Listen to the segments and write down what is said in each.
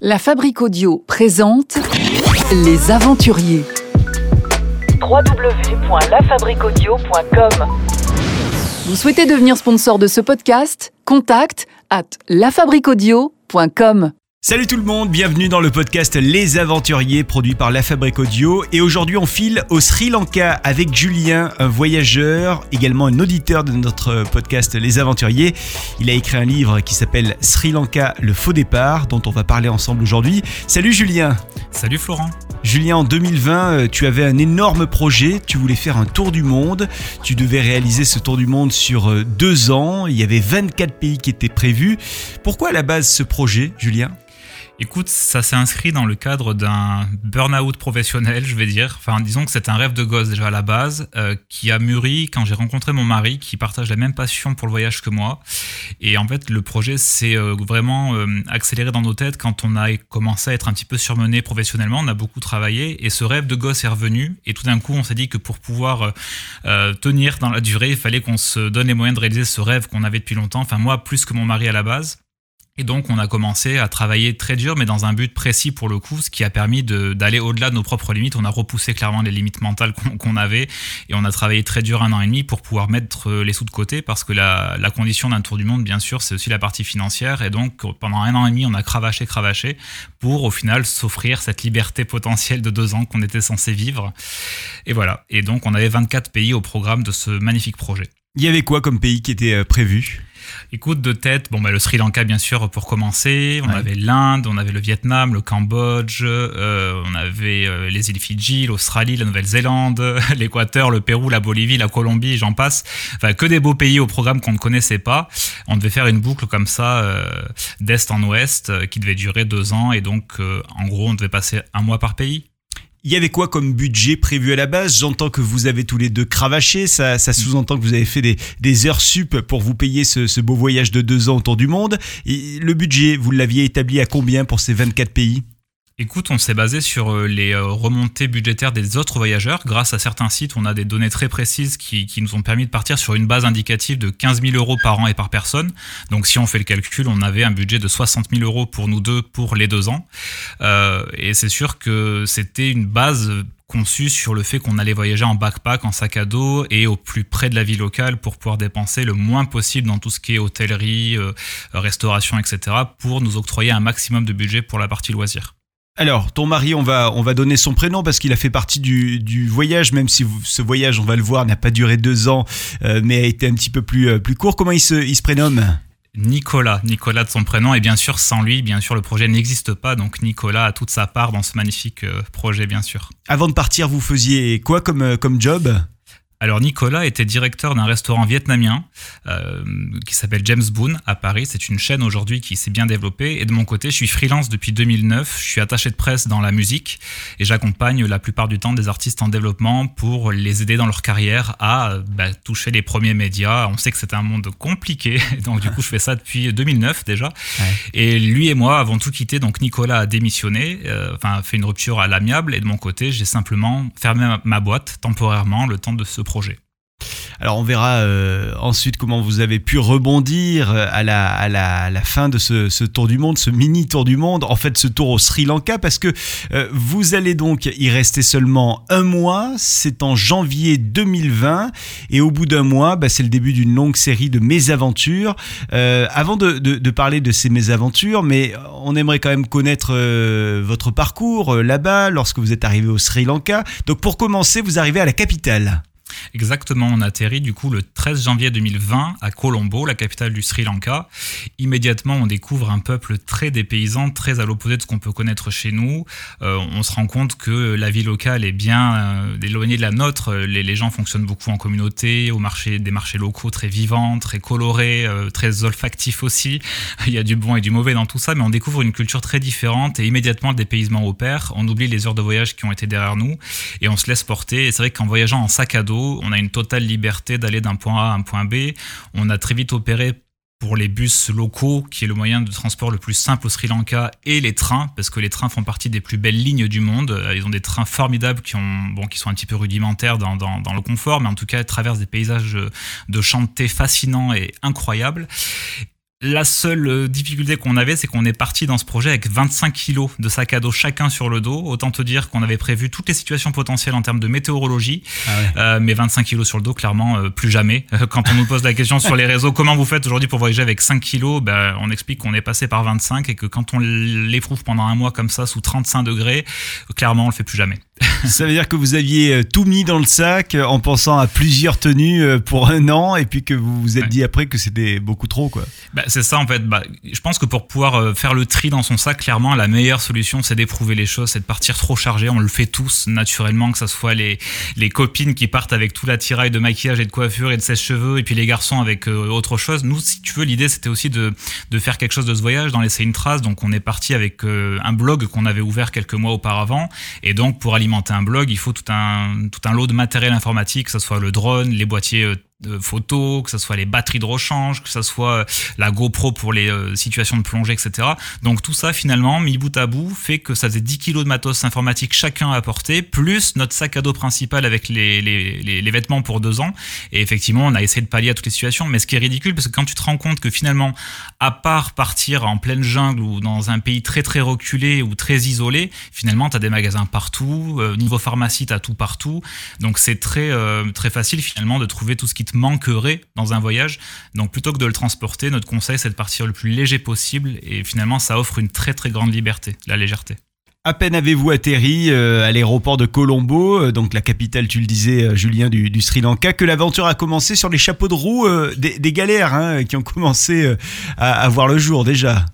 La Fabrique Audio présente Les Aventuriers. www.lafabriquaudio.com Vous souhaitez devenir sponsor de ce podcast? Contact à lafabriquaudio.com. Salut tout le monde, bienvenue dans le podcast Les Aventuriers produit par La Fabrique Audio et aujourd'hui on file au Sri Lanka avec Julien, un voyageur, également un auditeur de notre podcast Les Aventuriers. Il a écrit un livre qui s'appelle Sri Lanka, le faux départ dont on va parler ensemble aujourd'hui. Salut Julien Salut Florent. Julien, en 2020, euh, tu avais un énorme projet, tu voulais faire un tour du monde, tu devais réaliser ce tour du monde sur euh, deux ans, il y avait 24 pays qui étaient prévus. Pourquoi à la base ce projet, Julien? Écoute, ça s'est inscrit dans le cadre d'un burn-out professionnel, je vais dire. Enfin, disons que c'est un rêve de gosse déjà à la base, euh, qui a mûri quand j'ai rencontré mon mari, qui partage la même passion pour le voyage que moi. Et en fait, le projet s'est euh, vraiment euh, accéléré dans nos têtes quand on a commencé à être un petit peu surmené professionnellement. On a beaucoup travaillé et ce rêve de gosse est revenu. Et tout d'un coup, on s'est dit que pour pouvoir tenir dans la durée, il fallait qu'on se donne les moyens de réaliser ce rêve qu'on avait depuis longtemps. Enfin, moi, plus que mon mari à la base. Et donc, on a commencé à travailler très dur, mais dans un but précis pour le coup, ce qui a permis d'aller au-delà de nos propres limites. On a repoussé clairement les limites mentales qu'on avait et on a travaillé très dur un an et demi pour pouvoir mettre les sous de côté parce que la, la condition d'un tour du monde, bien sûr, c'est aussi la partie financière. Et donc, pendant un an et demi, on a cravaché, cravaché pour au final s'offrir cette liberté potentielle de deux ans qu'on était censé vivre. Et voilà. Et donc, on avait 24 pays au programme de ce magnifique projet. Il y avait quoi comme pays qui était euh, prévu? Écoute, de tête, bon, bah, le Sri Lanka, bien sûr, pour commencer. On avait l'Inde, on avait le Vietnam, le Cambodge, euh, on avait euh, les îles Fidji, l'Australie, la Nouvelle-Zélande, l'Équateur, le Pérou, la Bolivie, la Colombie, j'en passe. Enfin, que des beaux pays au programme qu'on ne connaissait pas. On devait faire une boucle comme ça, euh, d'est en ouest, qui devait durer deux ans. Et donc, en gros, on devait passer un mois par pays. Il y avait quoi comme budget prévu à la base? J'entends que vous avez tous les deux cravaché, ça, ça sous-entend que vous avez fait des, des, heures sup pour vous payer ce, ce, beau voyage de deux ans autour du monde. Et le budget, vous l'aviez établi à combien pour ces 24 pays? Écoute, on s'est basé sur euh, les euh, remontées budgétaires des autres voyageurs. Grâce à certains sites, on a des données très précises qui, nous ont permis de partir sur une base indicative de 15 000 euros par an et par personne. Donc si on fait le calcul, on avait un budget de 60 000 euros pour nous deux pour les deux ans. Euh, et c'est sûr que c'était une base conçue sur le fait qu'on allait voyager en backpack, en sac à dos et au plus près de la vie locale pour pouvoir dépenser le moins possible dans tout ce qui est hôtellerie, euh, restauration, etc. pour nous octroyer un maximum de budget pour la partie loisirs. Alors, ton mari, on va, on va donner son prénom parce qu'il a fait partie du, du, voyage, même si ce voyage, on va le voir, n'a pas duré deux ans, euh, mais a été un petit peu plus, euh, plus court. Comment il se, il se prénomme? Nicolas, Nicolas de son prénom, et bien sûr, sans lui, bien sûr, le projet n'existe pas, donc Nicolas a toute sa part dans ce magnifique euh, projet, bien sûr. Avant de partir, vous faisiez quoi comme, comme job? Alors Nicolas était directeur d'un restaurant vietnamien euh, qui s'appelle James Boone à Paris. C'est une chaîne aujourd'hui qui s'est bien développée. Et de mon côté, je suis freelance depuis 2009. Je suis attaché de presse dans la musique et j'accompagne la plupart du temps des artistes en développement pour les aider dans leur carrière à bah, toucher les premiers médias. On sait que c'est un monde compliqué, donc du coup je fais ça depuis 2009 déjà. Ouais. Et lui et moi avons tout quitté. Donc Nicolas a démissionné, euh, enfin fait une rupture à l'amiable. Et de mon côté, j'ai simplement fermé ma, ma boîte temporairement le temps de se projet. Alors on verra euh, ensuite comment vous avez pu rebondir euh, à la, à la, fin de ce, tour du monde, ce mini tour du monde, en fait ce tour au Sri Lanka, parce que euh, vous allez donc y rester seulement un mois, c'est en janvier 2020, et au bout d'un mois, bah, c'est le début d'une longue série de mésaventures. Avant de, parler de ces mésaventures, mais on aimerait quand même connaître votre parcours là-bas, lorsque vous êtes arrivé au Sri Lanka. Donc pour commencer, vous arrivez à la capitale. Exactement, on atterrit du coup le 13 janvier 2020 à Colombo, la capitale du Sri Lanka. Immédiatement, on découvre un peuple très dépaysant, très à l'opposé de ce qu'on peut connaître chez nous. Euh, on se rend compte que la vie locale est bien euh, éloignée de la nôtre. Les, gens fonctionnent beaucoup en communauté, au marché, des marchés locaux très vivants, très colorés, euh, très olfactifs aussi. Il y a du bon et du mauvais dans tout ça, mais on découvre une culture très différente et immédiatement le dépaysement opère. On oublie les heures de voyage qui ont été derrière nous et on se laisse porter. Et c'est vrai qu'en voyageant en sac à dos, on a une totale liberté d'aller d'un point A à un point B. On a très vite opéré pour les bus locaux, qui est le moyen de transport le plus simple au Sri Lanka, et les trains, parce que les trains font partie des plus belles lignes du monde. Ils ont des trains formidables qui, sont un petit peu rudimentaires dans, le confort, mais en tout cas, traversent des paysages de chanté fascinants et incroyables. La seule euh, difficulté qu'on avait, c'est qu'on est parti dans ce projet avec 25 kilos de sac à dos chacun sur le dos. Autant te dire qu'on avait prévu toutes les situations potentielles en termes de météorologie, ah euh, mais 25 kilos sur le dos, clairement, euh, plus jamais. Quand on nous pose la question sur les réseaux, comment vous faites aujourd'hui pour voyager avec 5 kilos, ben, on explique qu'on est passé par 25 et que quand on l'éprouve pendant un mois comme ça, sous 35 degrés, clairement, on le fait plus jamais. Ça veut dire que vous aviez euh, tout mis dans le sac euh, en pensant à plusieurs tenues euh, pour un an et puis que vous vous êtes dit après que c'était beaucoup trop quoi. Bah, c'est ça en fait. Bah, je pense que pour pouvoir faire le tri dans son sac, clairement la meilleure solution c'est d'éprouver les choses, c'est de partir trop chargé. On le fait tous naturellement, que ce soit les, les copines qui partent avec tout l'attirail de maquillage et de coiffure et de sèche-cheveux et puis les garçons avec autre chose. Nous, si tu veux, l'idée c'était aussi de, de faire quelque chose de ce voyage, d'en laisser une trace. Donc on est parti avec un blog qu'on avait ouvert quelques mois auparavant et donc pour alimenter un blog, il faut tout un, tout un lot de matériel informatique, que ce soit le drone, les boîtiers euh, de photos, que ce soit les batteries de rechange, que ce soit euh, la GoPro pour les euh, situations de plongée, etc. Donc tout ça, finalement, mis bout à bout, fait que ça faisait 10 kilos de matos informatique chacun à porter, plus notre sac à dos principal avec les, les, les, vêtements pour deux ans. Et effectivement, on a essayé de pallier à toutes les situations. Mais ce qui est ridicule, parce que quand tu te rends compte que finalement, à part partir en pleine jungle ou dans un pays très très reculé ou très isolé, finalement, tu as des magasins partout. Euh, niveau pharmacie, tu as tout partout. Donc c'est très, très facile finalement de trouver tout ce qui manquerait dans un voyage. Donc plutôt que de le transporter, notre conseil c'est de partir le plus léger possible et finalement ça offre une très très grande liberté, la légèreté. À peine avez-vous atterri euh, à l'aéroport de Colombo, euh, donc la capitale, tu le disais, euh, Julien, du, Sri Lanka, que l'aventure a commencé sur les chapeaux de roue des, galères hein, qui ont commencé à, à voir le jour déjà.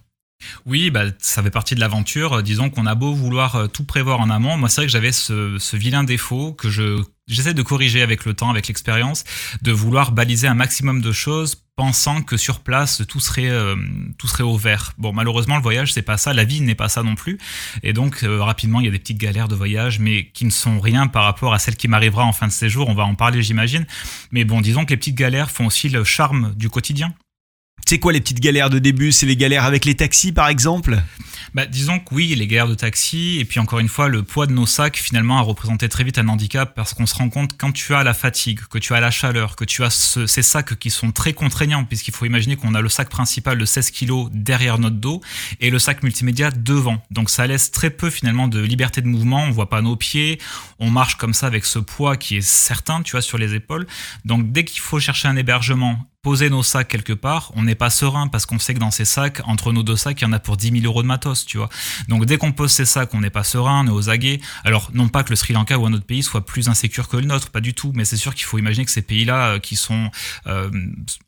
Oui, bah, ça fait partie de l'aventure. Disons qu'on a beau vouloir tout prévoir en amont. Moi, c'est vrai que j'avais ce, ce, vilain défaut que je j'essaie de corriger avec le temps, avec l'expérience, de vouloir baliser un maximum de choses pensant que sur place tout serait euh, tout serait au vert. Bon, malheureusement le voyage c'est pas ça, la vie n'est pas ça non plus. Et donc euh, rapidement il y a des petites galères de voyage, mais qui ne sont rien par rapport à celles qui m'arrivera en fin de séjour. On va en parler, j'imagine. Mais bon, disons que les petites galères font aussi le charme du quotidien. C'est quoi les petites galères de début C'est les galères avec les taxis par exemple? Bah, Disons que oui, les galères de taxi, et puis encore une fois, le poids de nos sacs finalement a représenté très vite un handicap parce qu'on se rend compte quand tu as la fatigue, que tu as la chaleur, que tu as ces sacs qui sont très contraignants, puisqu'il faut imaginer qu'on a le sac principal de 16 kg derrière notre dos et le sac multimédia devant. Donc ça laisse très peu finalement de liberté de mouvement, on voit pas nos pieds, on marche comme ça avec ce poids qui est certain, tu vois, sur les épaules. Donc dès qu'il faut chercher un hébergement poser nos sacs quelque part, on n'est pas serein parce qu'on sait que dans ces sacs, entre nos deux sacs, il y en a pour 10 000 euros de matos, tu vois. Donc dès qu'on pose ces sacs, on n'est pas serein, on est aux aguets. Alors non pas que le Sri Lanka ou un autre pays soit plus insécure que le nôtre, pas du tout, mais c'est sûr qu'il faut imaginer que ces pays-là euh, qui sont, euh,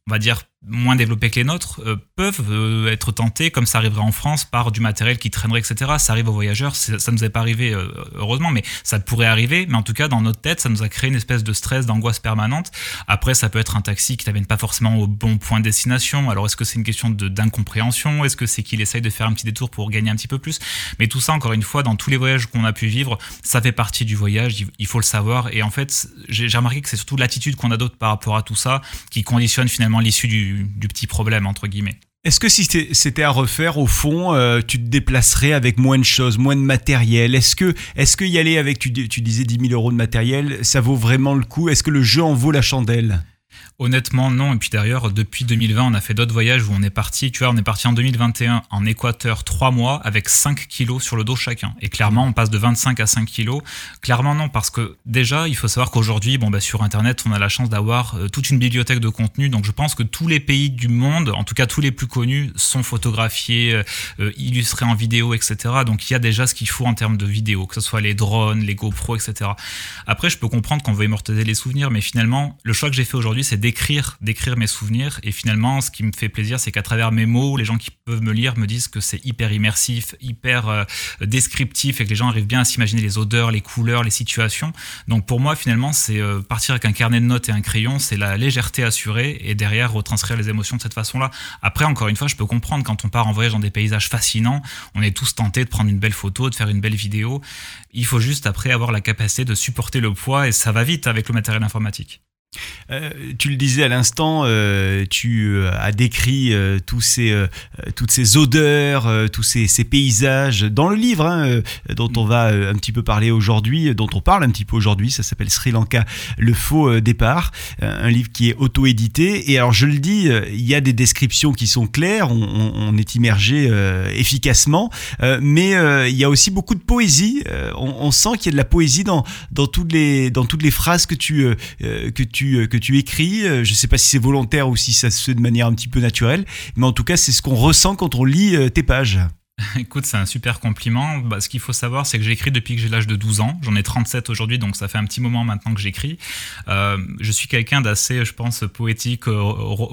on va dire, moins développés que les nôtres euh, peuvent euh, être tentés, comme ça arriverait en France, par du matériel qui traînerait, etc. Ça arrive aux voyageurs, ça ne nous est pas arrivé euh, heureusement, mais ça pourrait arriver. Mais en tout cas, dans notre tête, ça nous a créé une espèce de stress, d'angoisse permanente. Après, ça peut être un taxi qui t'amène pas forcément au bon point de destination. Alors, est-ce que c'est une question d'incompréhension? Est-ce que c'est qu'il essaye de faire un petit détour pour gagner un petit peu plus? Mais tout ça, encore une fois, dans tous les voyages qu'on a pu vivre, ça fait partie du voyage. Il faut le savoir. Et en fait, j'ai remarqué que c'est surtout l'attitude qu'on adopte par rapport à tout ça qui conditionne finalement l'issue du du, petit problème, entre guillemets. Est-ce que si c'était à refaire, au fond, euh, tu te déplacerais avec moins de choses, moins de matériel? Est-ce que, est-ce que y aller avec, tu, tu disais 10 000 euros de matériel, ça vaut vraiment le coup? Est-ce que le jeu en vaut la chandelle? Honnêtement, non. Et puis d'ailleurs, depuis 2020, on a fait d'autres voyages où on est parti. Tu vois, on est parti en 2021 en Équateur trois mois avec 5 kilos sur le dos chacun. Et clairement, on passe de 25 à 5 kilos. Clairement, non, parce que déjà, il faut savoir qu'aujourd'hui, bon, bah, sur Internet, on a la chance d'avoir euh, toute une bibliothèque de contenu. Donc, je pense que tous les pays du monde, en tout cas tous les plus connus, sont photographiés, euh, euh, illustrés en vidéo, etc. Donc, il y a déjà ce qu'il faut en termes de vidéo, que ce soit les drones, les GoPro, etc. Après, je peux comprendre qu'on veut immortaliser les souvenirs, mais finalement, le choix que j'ai fait aujourd'hui, c'est d'écrire, d'écrire mes souvenirs. Et finalement, ce qui me fait plaisir, c'est qu'à travers mes mots, les gens qui peuvent me lire me disent que c'est hyper immersif, hyper euh, descriptif et que les gens arrivent bien à s'imaginer les odeurs, les couleurs, les situations. Donc pour moi, finalement, c'est euh, partir avec un carnet de notes et un crayon, c'est la légèreté assurée et derrière retranscrire les émotions de cette façon-là. Après, encore une fois, je peux comprendre quand on part en voyage dans des paysages fascinants, on est tous tentés de prendre une belle photo, de faire une belle vidéo. Il faut juste après avoir la capacité de supporter le poids et ça va vite avec le matériel informatique. Euh, tu le disais à l'instant, euh, tu euh, as décrit toutes ces odeurs, tous ces, paysages dans le livre hein, dont on va un petit peu parler aujourd'hui, dont on parle un petit peu aujourd'hui. Ça s'appelle Sri Lanka, le faux départ, un livre qui est auto-édité. Et alors je le dis, il y a des descriptions qui sont claires, on, est immergé efficacement, mais il y a aussi beaucoup de poésie. On, sent qu'il y a de la poésie dans, dans, toutes, les, dans toutes les phrases que tu, que tu euh, que tu écris. Euh, je ne sais pas si c'est volontaire ou si ça se fait de manière un petit peu naturelle, mais en tout cas, c'est ce qu'on ressent quand on lit euh, tes pages. Écoute, c'est un super compliment. Bah, ce qu'il faut savoir, c'est que j'écris depuis que j'ai l'âge de 12 ans. J'en ai 37 aujourd'hui, donc ça fait un petit moment maintenant que j'écris. je suis quelqu'un d'assez, je pense, poétique.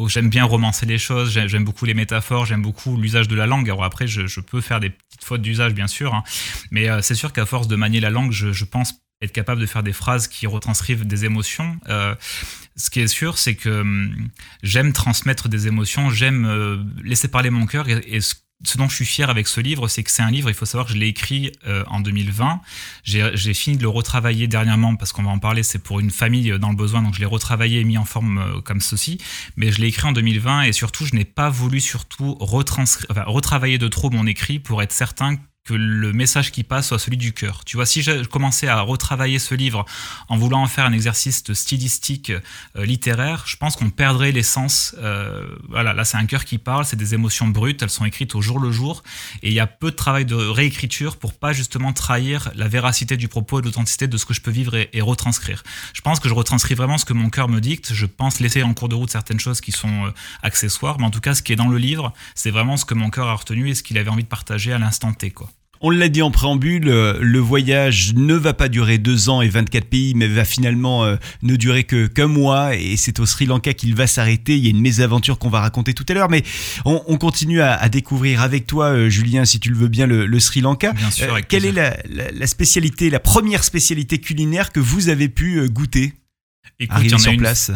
j'aime bien romancer les choses. J'aime beaucoup les métaphores. J'aime beaucoup l'usage de la langue. Alors après, je, peux faire des petites fautes d'usage, bien sûr. Hein. mais c'est sûr qu'à force de manier la langue, je, je pense être capable de faire des phrases qui retranscrivent des émotions. Euh, ce qui est sûr, c'est que hum, j'aime transmettre des émotions, j'aime euh, laisser parler mon cœur. Et, ce, dont je suis fier avec ce livre, c'est que c'est un livre, il faut savoir que je l'ai écrit euh, en 2020. J'ai fini de le retravailler dernièrement, parce qu'on va en parler, c'est pour une famille dans le besoin, donc je l'ai retravaillé et mis en forme comme ceci. Mais je l'ai écrit en 2020 et surtout, je n'ai pas voulu surtout retravailler de trop mon écrit pour être certain que le message qui passe soit celui du cœur. Tu vois, si je commençais à retravailler ce livre en voulant en faire un exercice stylistique euh, littéraire, je pense qu'on perdrait l'essence. Euh, voilà, là c'est un cœur qui parle, c'est des émotions brutes, elles sont écrites au jour le jour, et il y a peu de travail de réécriture pour pas justement trahir la véracité du propos et l'authenticité de ce que je peux vivre et, retranscrire. Je pense que je retranscris vraiment ce que mon cœur me dicte. Je pense laisser en cours de route certaines choses qui sont euh, accessoires, mais en tout cas, ce qui est dans le livre, c'est vraiment ce que mon cœur a retenu et ce qu'il avait envie de partager à l'instant T, quoi. On l'a dit en préambule, euh, le voyage ne va pas durer deux ans et 24 pays, mais va finalement euh, ne durer que qu'un mois. Et c'est au Sri Lanka qu'il va s'arrêter. Il y a une mésaventure qu'on va raconter tout à l'heure, mais on, continue à, découvrir avec toi, euh, Julien, si tu le veux bien, le, Sri Lanka. Bien sûr, quelle est la, spécialité, la première spécialité culinaire que vous avez pu goûter? Écoute, il y, en a une, place.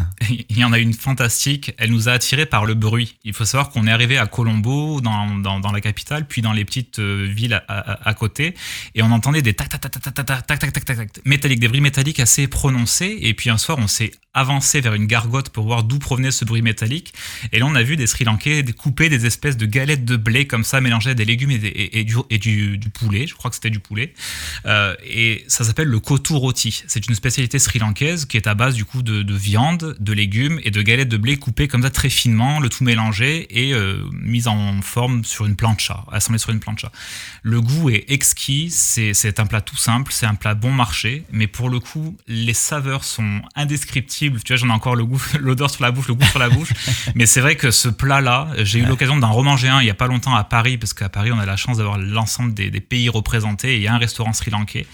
il y en a une fantastique. Elle nous a attirés par le bruit. Il faut savoir qu'on est arrivé à Colombo, dans, dans, dans, la capitale, puis dans les petites villes à, à, côté, et on entendait des tac tac tac tac tac tac tac tac tac tac métalliques, des bruits métalliques assez prononcés. Et puis un soir, on s'est avancé vers une gargote pour voir d'où provenait ce bruit métallique. Et là, on a vu des Sri Lankais couper des espèces de galettes de blé comme ça, mélangées à des légumes et, et, du, et du, du, poulet. Je crois que c'était du poulet. Euh, et ça s'appelle le kotu roti. C'est une spécialité sri-lankaise qui est à base du coup de, viande, de légumes et de galettes de blé coupées comme ça très finement, le tout mélangé et euh, mis en forme sur une plancha, assemblé sur une plancha. Le goût est exquis, c'est un plat tout simple, c'est un plat bon marché, mais pour le coup, les saveurs sont indescriptibles. Tu vois, j'en ai encore le goût, l'odeur sur la bouche, le goût sur la bouche. mais c'est vrai que ce plat-là, j'ai eu l'occasion d'en remanger un il y a pas longtemps à Paris, parce qu'à Paris, on a la chance d'avoir l'ensemble des, des pays représentés. Et il y a un restaurant sri-lankais.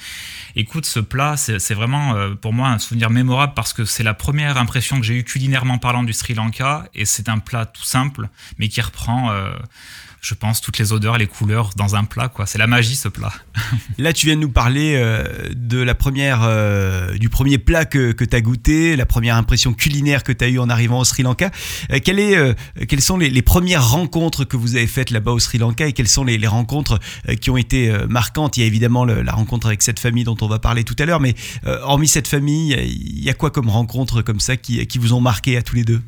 Écoute, ce plat, c'est vraiment euh, pour moi un souvenir mémorable parce que c'est la première impression que j'ai eue culinairement parlant du Sri Lanka et c'est un plat tout simple mais qui reprend euh, je pense, toutes les odeurs, les couleurs dans un plat. quoi. C'est la magie ce plat. Là, tu viens de nous parler euh, de la première, euh, du premier plat que, que tu as goûté, la première impression culinaire que tu as eue en arrivant au Sri Lanka. Euh, quelles sont les, premières rencontres que vous avez faites là-bas au Sri Lanka et quelles sont les, rencontres qui ont été marquantes? Il y a évidemment la rencontre avec cette famille dont on va parler tout à l'heure, mais hormis cette famille, il y a quoi comme rencontres comme ça qui, qui vous ont marqué à tous les deux?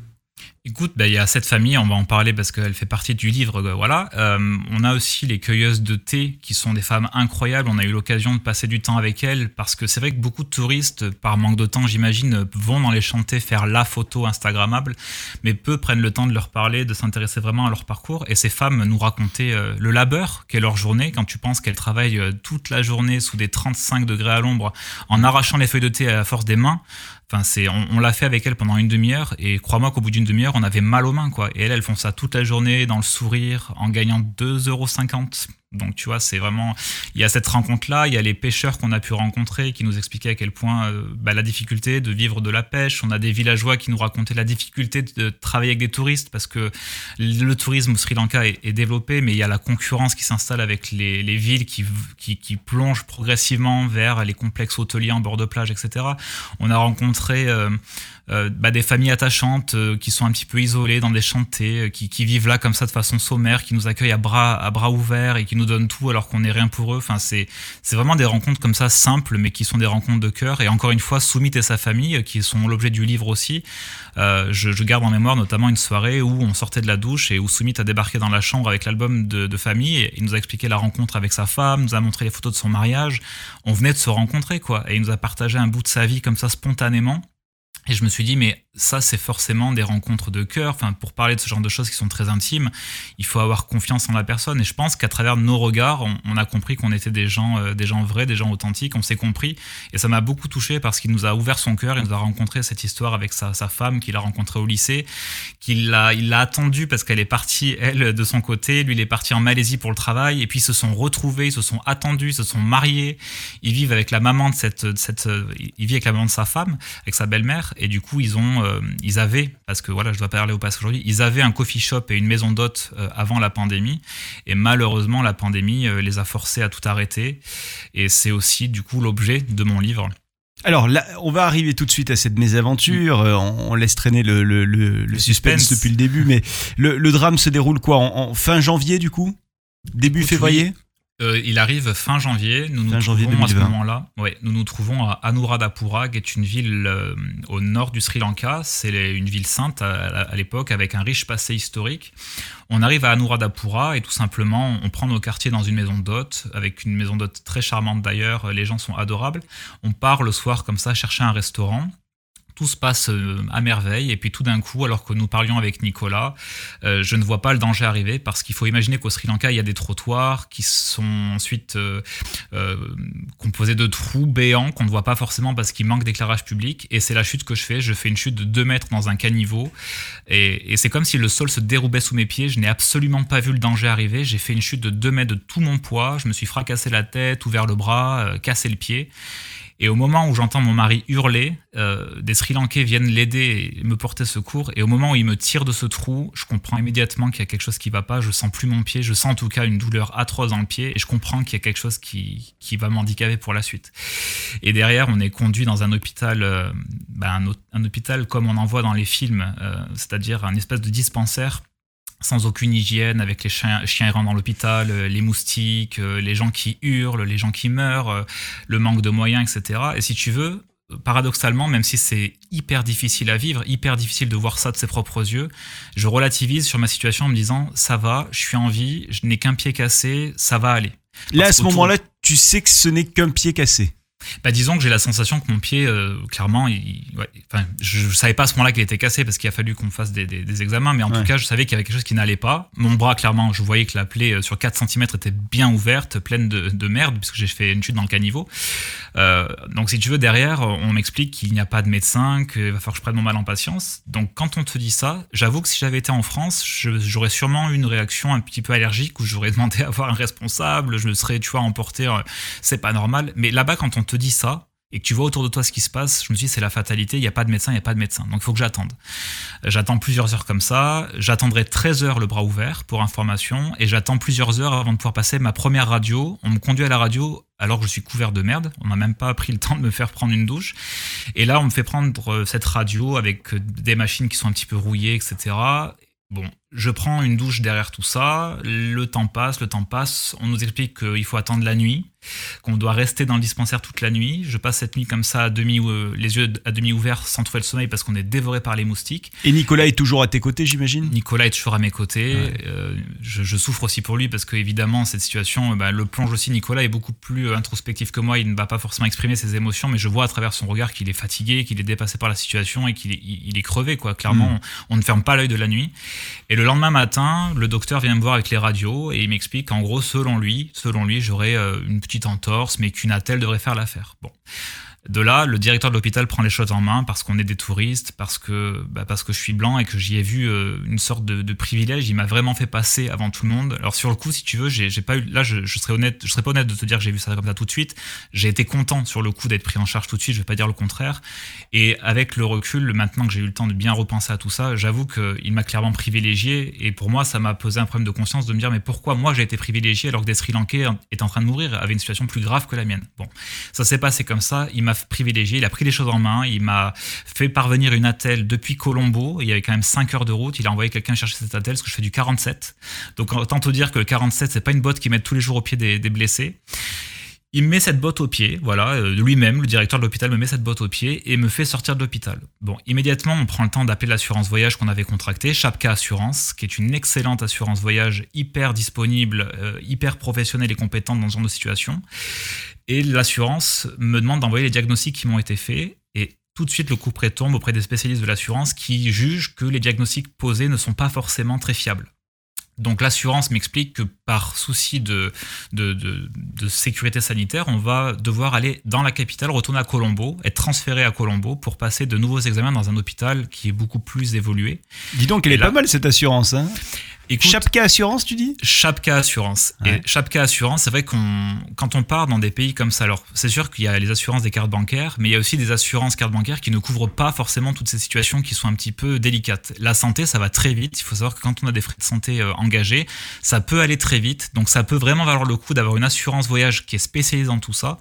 Écoute, bah, il y a cette famille, on va en parler parce qu'elle fait partie du livre. Euh, voilà. Euh, on a aussi les cueilleuses de thé qui sont des femmes incroyables. On a eu l'occasion de passer du temps avec elles parce que c'est vrai que beaucoup de touristes, par manque de temps, j'imagine, vont dans les champs faire la photo Instagrammable, mais peu prennent le temps de leur parler, de s'intéresser vraiment à leur parcours. Et ces femmes nous racontaient euh, le labeur qu'est leur journée quand tu penses qu'elles travaillent toute la journée sous des 35 degrés à l'ombre en arrachant les feuilles de thé à force des mains. Enfin, c'est, on, l'a fait avec elle pendant une demi-heure et crois-moi qu'au bout d'une demi-heure, on avait mal aux mains, quoi. Et elles, elles font ça toute la journée dans le sourire en gagnant 2,50 euros donc tu vois, c'est vraiment, il y a cette rencontre-là, il y a les pêcheurs qu'on a pu rencontrer qui nous expliquaient à quel point euh, bah, la difficulté de vivre de la pêche, on a des villageois qui nous racontaient la difficulté de travailler avec des touristes parce que le tourisme au Sri Lanka est, développé, mais il y a la concurrence qui s'installe avec les, villes qui, qui, plongent progressivement vers les complexes hôteliers en bord de plage, etc. On a rencontré... Euh, bah, des familles attachantes euh, qui sont un petit peu isolées dans des chantiers, euh, qui, qui, vivent là comme ça de façon sommaire, qui nous accueillent à bras, à bras ouverts et qui nous donnent tout alors qu'on n'est rien pour eux. Enfin, c'est vraiment des rencontres comme ça simples, mais qui sont des rencontres de cœur. Et encore une fois, Soumit et sa famille, qui sont l'objet du livre aussi. Euh, je, je, garde en mémoire notamment une soirée où on sortait de la douche et où Soumit a débarqué dans la chambre avec l'album de, de, famille. Et il nous a expliqué la rencontre avec sa femme, nous a montré les photos de son mariage. On venait de se rencontrer, quoi. Et il nous a partagé un bout de sa vie comme ça spontanément. Et je me suis dit, mais ça, c'est forcément des rencontres de cœur. Enfin, pour parler de ce genre de choses qui sont très intimes, il faut avoir confiance en la personne. Et je pense qu'à travers nos regards, on, a compris qu'on était des gens, euh, des gens vrais, des gens authentiques. On s'est compris. Et ça m'a beaucoup touché parce qu'il nous a ouvert son cœur. Il nous a rencontré cette histoire avec sa, femme qu'il a rencontrée au lycée, qu'il l'a, il l'a attendu parce qu'elle est partie, elle, de son côté. Lui, il est parti en Malaisie pour le travail. Et puis, ils se sont retrouvés, ils se sont attendus, ils se sont mariés. Ils vivent avec la maman de cette, cette, il vit avec la maman de sa femme, avec sa belle-mère. Et du coup, ils ont, euh, ils avaient, parce que voilà, je dois parler au passage aujourd'hui, ils avaient un coffee shop et une maison d'hôtes euh, avant la pandémie. Et malheureusement, la pandémie euh, les a forcés à tout arrêter. Et c'est aussi, du coup, l'objet de mon livre. Alors là, on va arriver tout de suite à cette mésaventure. Mm. On, laisse traîner le, le, le, suspense. depuis le début, mais le, drame se déroule quoi en, fin janvier du coup? Début février? Euh, il arrive fin janvier. Nous nous trouvons à ce moment-là. Ouais, nous nous trouvons à Anuradhapura, qui est une ville euh, au nord du Sri Lanka. C'est une ville sainte à, l'époque, avec un riche passé historique. On arrive à Anuradhapura et tout simplement, on prend nos quartiers dans une maison d'hôte, avec une maison d'hôte très charmante d'ailleurs. Les gens sont adorables. On part le soir comme ça chercher un restaurant tout se passe euh, à merveille. Et puis tout d'un coup, alors que nous parlions avec Nicolas, euh, je ne vois pas le danger arriver parce qu'il faut imaginer qu'au Sri Lanka, il y a des trottoirs qui sont ensuite euh, composés de trous béants qu'on ne voit pas forcément parce qu'il manque d'éclairage public. Et c'est la chute que je fais. Je fais une chute de 2 mètres dans un caniveau. Et, c'est comme si le sol se déroubait sous mes pieds. Je n'ai absolument pas vu le danger arriver. J'ai fait une chute de 2 mètres de tout mon poids. Je me suis fracassé la tête, ouvert le bras, cassé le pied. Et au moment où j'entends mon mari hurler, euh, des Sri Lankais viennent l'aider et me porter secours. Et au moment où il me tire de ce trou, je comprends immédiatement qu'il y a quelque chose qui va pas. Je sens plus mon pied. Je sens en tout cas une douleur atroce dans le pied. Et je comprends qu'il y a quelque chose qui, qui va m'handicaper pour la suite. Et derrière, on est conduit dans un hôpital, euh, ben un, hôpital comme on en voit dans les films, euh, c'est-à-dire un espèce de dispensaire sans aucune hygiène, avec les chiens, chiens errants dans l'hôpital, euh, les moustiques, euh, les gens qui hurlent, les gens qui meurent, euh, le manque de moyens, etc. Et si tu veux, paradoxalement, même si c'est hyper difficile à vivre, hyper difficile de voir ça de ses propres yeux, je relativise sur ma situation en me disant ça va, je suis en vie, je n'ai qu'un pied cassé, ça va aller. Là, à ce moment-là, tu sais que ce n'est qu'un pied cassé bah, disons que j'ai la sensation que mon pied, euh, clairement, il, ouais, enfin, je, ne savais pas à ce moment-là qu'il était cassé parce qu'il a fallu qu'on fasse des, des, des, examens, mais en tout cas, je savais qu'il y avait quelque chose qui n'allait pas. Mon bras, clairement, je voyais que la plaie euh, sur 4 cm était bien ouverte, pleine de, de merde, puisque j'ai fait une chute dans le caniveau. Euh, donc, si tu veux, derrière, on m'explique qu'il n'y a pas de médecin, qu'il va falloir que je prenne mon mal en patience. Donc, quand on te dit ça, j'avoue que si j'avais été en France, j'aurais sûrement eu une réaction un petit peu allergique où j'aurais demandé à voir un responsable, je me serais, tu vois, emporté, euh, c'est pas normal. Mais là-bas, quand on te dit ça, et que tu vois autour de toi ce qui se passe, je me suis dit c'est la fatalité, il n'y a pas de médecin, il n'y a pas de médecin. Donc il faut que j'attende. J'attends plusieurs heures comme ça, j'attendrai 13 heures le bras ouvert pour information, et j'attends plusieurs heures avant de pouvoir passer ma première radio. On me conduit à la radio alors que je suis couvert de merde, on n'a même pas pris le temps de me faire prendre une douche. Et là on me fait prendre cette radio avec des machines qui sont un petit peu rouillées, etc. Bon, je prends une douche derrière tout ça, le temps passe, le temps passe, on nous explique qu'il faut attendre la nuit, qu'on doit rester dans le dispensaire toute la nuit. Je passe cette nuit comme ça, à demi, euh, les yeux à demi ouverts, sans trouver le sommeil parce qu'on est dévoré par les moustiques. Et Nicolas est toujours à tes côtés, j'imagine? Nicolas est toujours à mes côtés. Euh, je, souffre aussi pour lui parce qu'évidemment, cette situation euh, bah, le plonge aussi. Nicolas est beaucoup plus introspectif que moi. Il ne va pas forcément exprimer ses émotions, mais je vois à travers son regard qu'il est fatigué, qu'il est dépassé par la situation et qu'il est, il est crevé. Quoi. Clairement, mm. on, ne ferme pas l'œil de la nuit. Et le lendemain matin, le docteur vient me voir avec les radios et il m'explique qu'en gros, selon lui, selon lui, j'aurais une petite entorse, mais qu'une attelle devrait faire l'affaire. Bon. De là, le directeur de l'hôpital prend les choses en main parce qu'on est des touristes, parce que, bah parce que je suis blanc et que j'y ai vu euh, une sorte de, privilège. Il m'a vraiment fait passer avant tout le monde. Alors sur le coup, si tu veux, j'ai pas eu. Là, je, serais honnête, je serais pas honnête de te dire que j'ai vu ça comme ça tout de suite. J'ai été content sur le coup d'être pris en charge tout de suite. Je vais pas dire le contraire. Et avec le recul, maintenant que j'ai eu le temps de bien repenser à tout ça, j'avoue qu'il m'a clairement privilégié. Et pour moi, ça m'a posé un problème de conscience de me dire mais pourquoi moi j'ai été privilégié alors que des Sri Lankais est en train de mourir, avait une situation plus grave que la mienne? Bon, ça s'est passé comme ça. Il m'a privilégié, il a pris les choses en main, il m'a fait parvenir une attelle depuis Colombo, il y avait quand même 5 heures de route, il a envoyé quelqu'un chercher cette attelle, parce que je fais du 47. Donc autant te dire que le 47, c'est pas une botte qui met tous les jours au pied des, des blessés. Il me met cette botte au pied, voilà, euh, lui-même, le directeur de l'hôpital me met cette botte au pied et me fait sortir de l'hôpital. Bon, immédiatement, on prend le temps d'appeler l'assurance voyage qu'on avait contractée, Chapka Assurance, qui est une excellente assurance voyage, hyper disponible, euh, hyper professionnelle et compétente dans ce genre de situation. Et l'assurance me demande d'envoyer les diagnostics qui m'ont été faits et tout de suite le coup près tombe auprès des spécialistes de l'assurance qui jugent que les diagnostics posés ne sont pas forcément très fiables. Donc l'assurance m'explique que par souci de, de, de, de, sécurité sanitaire, on va devoir aller dans la capitale, retourner à Colombo, être transféré à Colombo pour passer de nouveaux examens dans un hôpital qui est beaucoup plus évolué. Dis donc, elle est pas mal cette assurance. Hein Écoute, Chapka Assurance, tu dis? Chapka Assurance. Ouais. Et Chapka Assurance, c'est vrai qu'on, quand on part dans des pays comme ça, alors c'est sûr qu'il y a les assurances des cartes bancaires, mais il y a aussi des assurances cartes bancaires qui ne couvrent pas forcément toutes ces situations qui sont un petit peu délicates. La santé, ça va très vite. Il faut savoir que quand on a des frais de santé euh, engagés, ça peut aller très vite. Donc ça peut vraiment valoir le coup d'avoir une assurance voyage qui est spécialisée dans tout ça.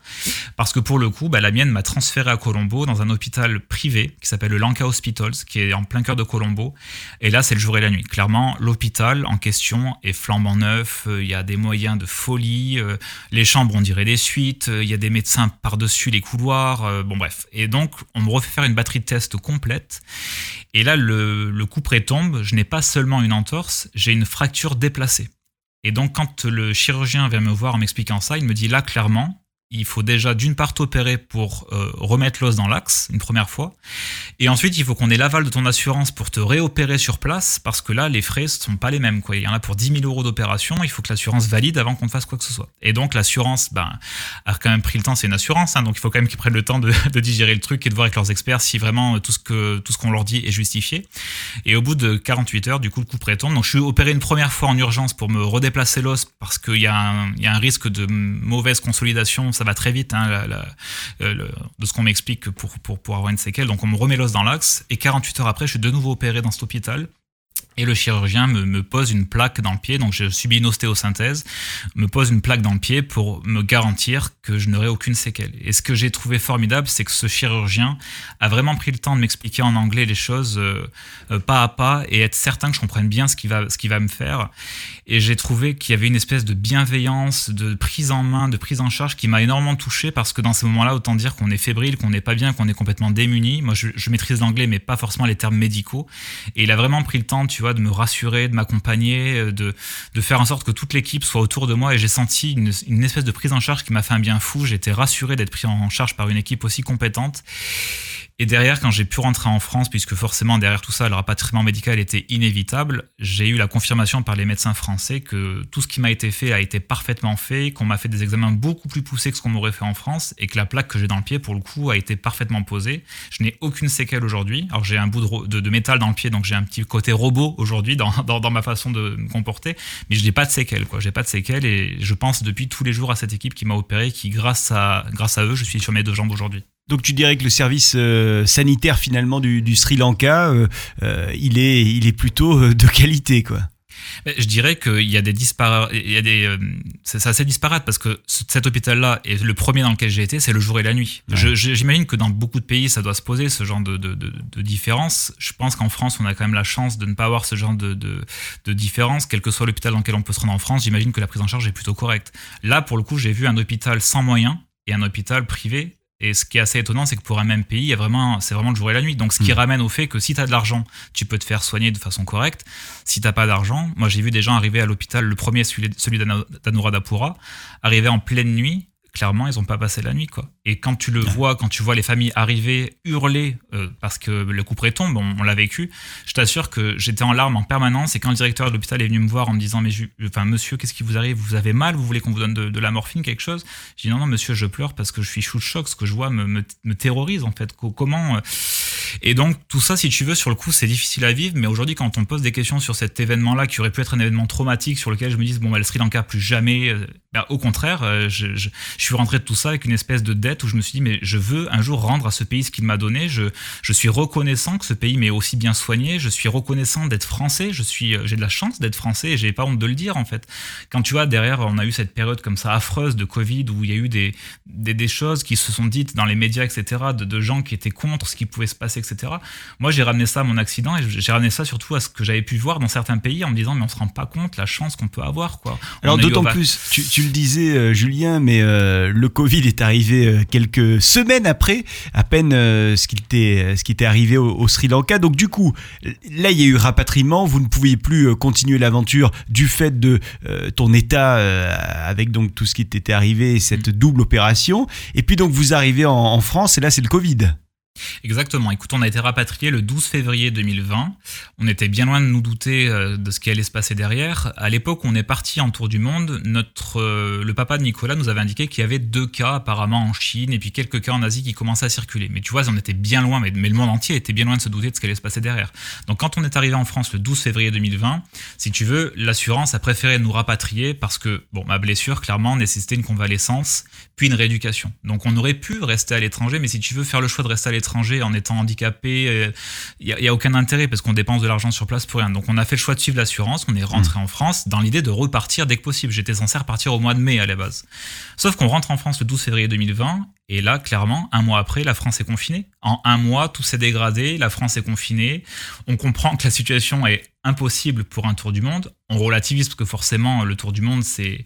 Parce que pour le coup, bah, la mienne m'a transféré à Colombo dans un hôpital privé qui s'appelle le Lanka Hospitals, qui est en plein cœur de Colombo. Et là, c'est le jour et la nuit. Clairement, l'hôpital en question est flambant neuf. euh, Il y a des moyens de folie. euh, Les chambres, on dirait des suites. euh, Il y a des médecins par-dessus les couloirs. Bon, bref. Et donc, on me refait faire une batterie de tests complète. Et là, le, le coup près tombe. Je n'ai pas seulement une entorse, j'ai une fracture déplacée. Et donc, quand le chirurgien vient me voir en m'expliquant ça, il me dit là, clairement, il faut déjà d'une part t'opérer pour euh, remettre l'os dans l'axe une première fois, et ensuite il faut qu'on ait l'aval de ton assurance pour te réopérer sur place, parce que là les frais ne sont pas les mêmes. Quoi. Il y en a pour 10 000 euros d'opération, il faut que l'assurance valide avant qu'on fasse quoi que ce soit. Et donc l'assurance ben, a quand même pris le temps, c'est une assurance, hein, donc il faut quand même qu'ils prennent le temps de, digérer le truc et de voir avec leurs experts si vraiment tout ce que tout qu'on leur dit est justifié. Et au bout de 48 heures, du coup le coup tombe. Donc je suis opéré une première fois en urgence pour me redéplacer l'os parce qu'il y, a un- risque de mauvaise consolidation, va très vite hein, euh, de ce qu'on m'explique pour, pour, pour avoir une séquelle. Donc on me remet l'os dans l'axe et 48 heures après, je suis de nouveau opéré dans cet hôpital. Et le chirurgien me, pose une plaque dans le pied, donc je subis une ostéosynthèse, me pose une plaque dans le pied pour me garantir que je n'aurai aucune séquelle. Et ce que j'ai trouvé formidable, c'est que ce chirurgien a vraiment pris le temps de m'expliquer en anglais les choses euh, euh, pas à pas et être certain que je comprenne bien ce qu'il va, ce va me faire. Et j'ai trouvé qu'il y avait une espèce de bienveillance, de prise en main, de prise en charge qui m'a énormément touché parce que dans ces moments-là, autant dire qu'on est fébrile, qu'on n'est pas bien, qu'on est complètement démuni. Moi, je, je maîtrise l'anglais, mais pas forcément les termes médicaux. Et il a vraiment pris le temps, tu vois, de me rassurer, de m'accompagner, euh, de, faire en sorte que toute l'équipe soit autour de moi. Et j'ai senti une, une espèce de prise en charge qui m'a fait un bien fou. J'étais rassuré d'être pris en charge par une équipe aussi compétente. Et derrière, quand j'ai pu rentrer en France, puisque forcément derrière tout ça, le rapatriement médical était inévitable, j'ai eu la confirmation par les médecins français que tout ce qui m'a été fait a été parfaitement fait, qu'on m'a fait des examens beaucoup plus poussés que ce qu'on m'aurait fait en France, et que la plaque que j'ai dans le pied, pour le coup, a été parfaitement posée. Je n'ai aucune séquelle aujourd'hui. Alors j'ai un bout de, métal dans le pied, donc j'ai un petit côté robot aujourd'hui dans, ma façon de me comporter, mais je n'ai pas de séquelles, quoi. J'ai pas de séquelles, et je pense depuis tous les jours à cette équipe qui m'a opéré, qui grâce à eux, je suis sur mes deux jambes aujourd'hui. Donc tu dirais que le service euh, sanitaire finalement du, du Sri Lanka, euh, euh, il est, il est plutôt de qualité quoi. Je dirais qu'il y a des disparates, c'est assez disparate parce que ce- cet hôpital-là est le premier dans lequel j'ai été, c'est le jour et la nuit. Ouais. J'imagine que dans beaucoup de pays, ça doit se poser ce genre de, de, de, de différence. Je pense qu'en France, on a quand même la chance de ne pas avoir ce genre de différence, quel que soit l'hôpital dans lequel on peut se rendre en France. J'imagine que la prise en charge est plutôt correcte. Là, pour le coup, j'ai vu un hôpital sans moyens et un hôpital privé. Et ce qui est assez étonnant, c'est que pour un même pays, il y a vraiment, c'est vraiment le jour et la nuit. Donc, ce qui Mm. ramène au fait que si tu as de l'argent, tu peux te faire soigner de façon correcte. Si t'as pas d'argent, moi j'ai vu des gens arriver à l'hôpital, le premier celui, d'Anuradhapura, arriver en pleine nuit. Clairement, ils ont pas passé la nuit, quoi. Et quand tu le Ouais. vois, quand tu vois les familles arriver, hurler euh, parce que le coup près tombe, on, on l'a vécu. Je t'assure que j'étais en larmes en permanence. Et quand le directeur de l'hôpital est venu me voir en me disant, mais je- enfin, monsieur, qu'est-ce qui vous arrive? Vous avez mal? Vous voulez qu'on vous donne de, de la morphine, quelque chose? J'ai dit non, non, monsieur, je pleure parce que je suis sous le choc. Ce que je vois me, me, me terrorise en fait. Co- Comment euh, Et donc tout ça, si tu veux, sur le coup, c'est difficile à vivre. Mais aujourd'hui, quand on pose des questions sur cet événement-là, qui aurait pu être un événement traumatique, sur lequel je me dis bon, bah, le Sri Lanka plus jamais. Euh, bah, au contraire, euh, je, je, suis rentré de tout ça avec une espèce de dette où je me suis dit mais je veux un jour rendre à ce pays ce qu'il m'a donné. Je, je suis reconnaissant que ce pays m'ait aussi bien soigné. Je suis reconnaissant d'être français. Je suis, j'ai de la chance d'être français et j'ai pas honte de le dire en fait. Quand tu vois derrière, on a eu cette période comme ça affreuse de Covid où il y a eu des, des, des choses qui se sont dites dans les médias, etc., de gens qui étaient contre ce qui pouvait se passer, etc. Moi, j'ai ramené ça à mon accident et j'ai ramené ça surtout à ce que j'avais pu voir dans certains pays en me disant, mais on se rend pas compte la chance qu'on peut avoir, quoi. Alors, d'autant plus, tu, tu, le disais, euh, Julien, mais euh, le Covid est arrivé euh, quelques semaines après, à peine euh, ce qui était, arrivé au, au, Sri Lanka. Donc, du coup, là, il y a eu rapatriement. Vous ne pouviez plus continuer l'aventure du fait de ton état avec donc tout ce qui t'était arrivé, cette double opération. Et puis, donc, vous arrivez en, en France et là, c'est le Covid. Exactement. Écoute, on a été rapatrié le 12 février 2020. On était bien loin de nous douter euh, de ce qui allait se passer derrière. À l'époque on est parti en tour du monde, notre, euh, le papa de Nicolas nous avait indiqué qu'il y avait deux cas apparemment en Chine et puis quelques cas en Asie qui commençaient à circuler. Mais tu vois, on était bien loin, mais, mais le monde entier était bien loin de se douter de ce qui allait se passer derrière. Donc quand on est arrivé en France le 12 février 2020, si tu veux, l'assurance a préféré nous rapatrier parce que, bon, ma blessure, clairement, nécessitait une convalescence, puis une rééducation. Donc on aurait pu rester à l'étranger, mais si tu veux faire le choix de rester à l'étranger, étranger en étant handicapé, il euh, n'y a, a, aucun intérêt parce qu'on dépense de l'argent sur place pour rien. Donc on a fait le choix de suivre l'assurance, on est rentré mmh. en France dans l'idée de repartir dès que possible. J'étais censé repartir au mois de mai à la base. Sauf qu'on rentre en France le 12 février 2020 et là, clairement, un mois après, la France est confinée. En un mois, tout s'est dégradé, la France est confinée. On comprend que la situation est impossible pour un tour du monde. On relativise parce que forcément, le tour du monde, c'est...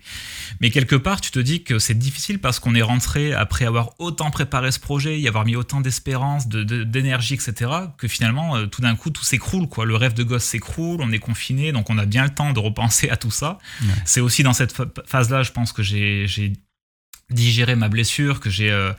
Mais quelque part, tu te dis que c'est difficile parce qu'on est rentré après avoir autant préparé ce projet, y avoir mis autant d'espérance, d'énergie, de, etc., que finalement, euh, tout d'un coup, tout s'écroule. quoi. Le rêve de gosse s'écroule, on est confiné, donc on a bien le temps de repenser à tout ça. Ouais. C'est aussi dans cette phase-là, je pense que j'ai digérer ma blessure, que j'ai euh,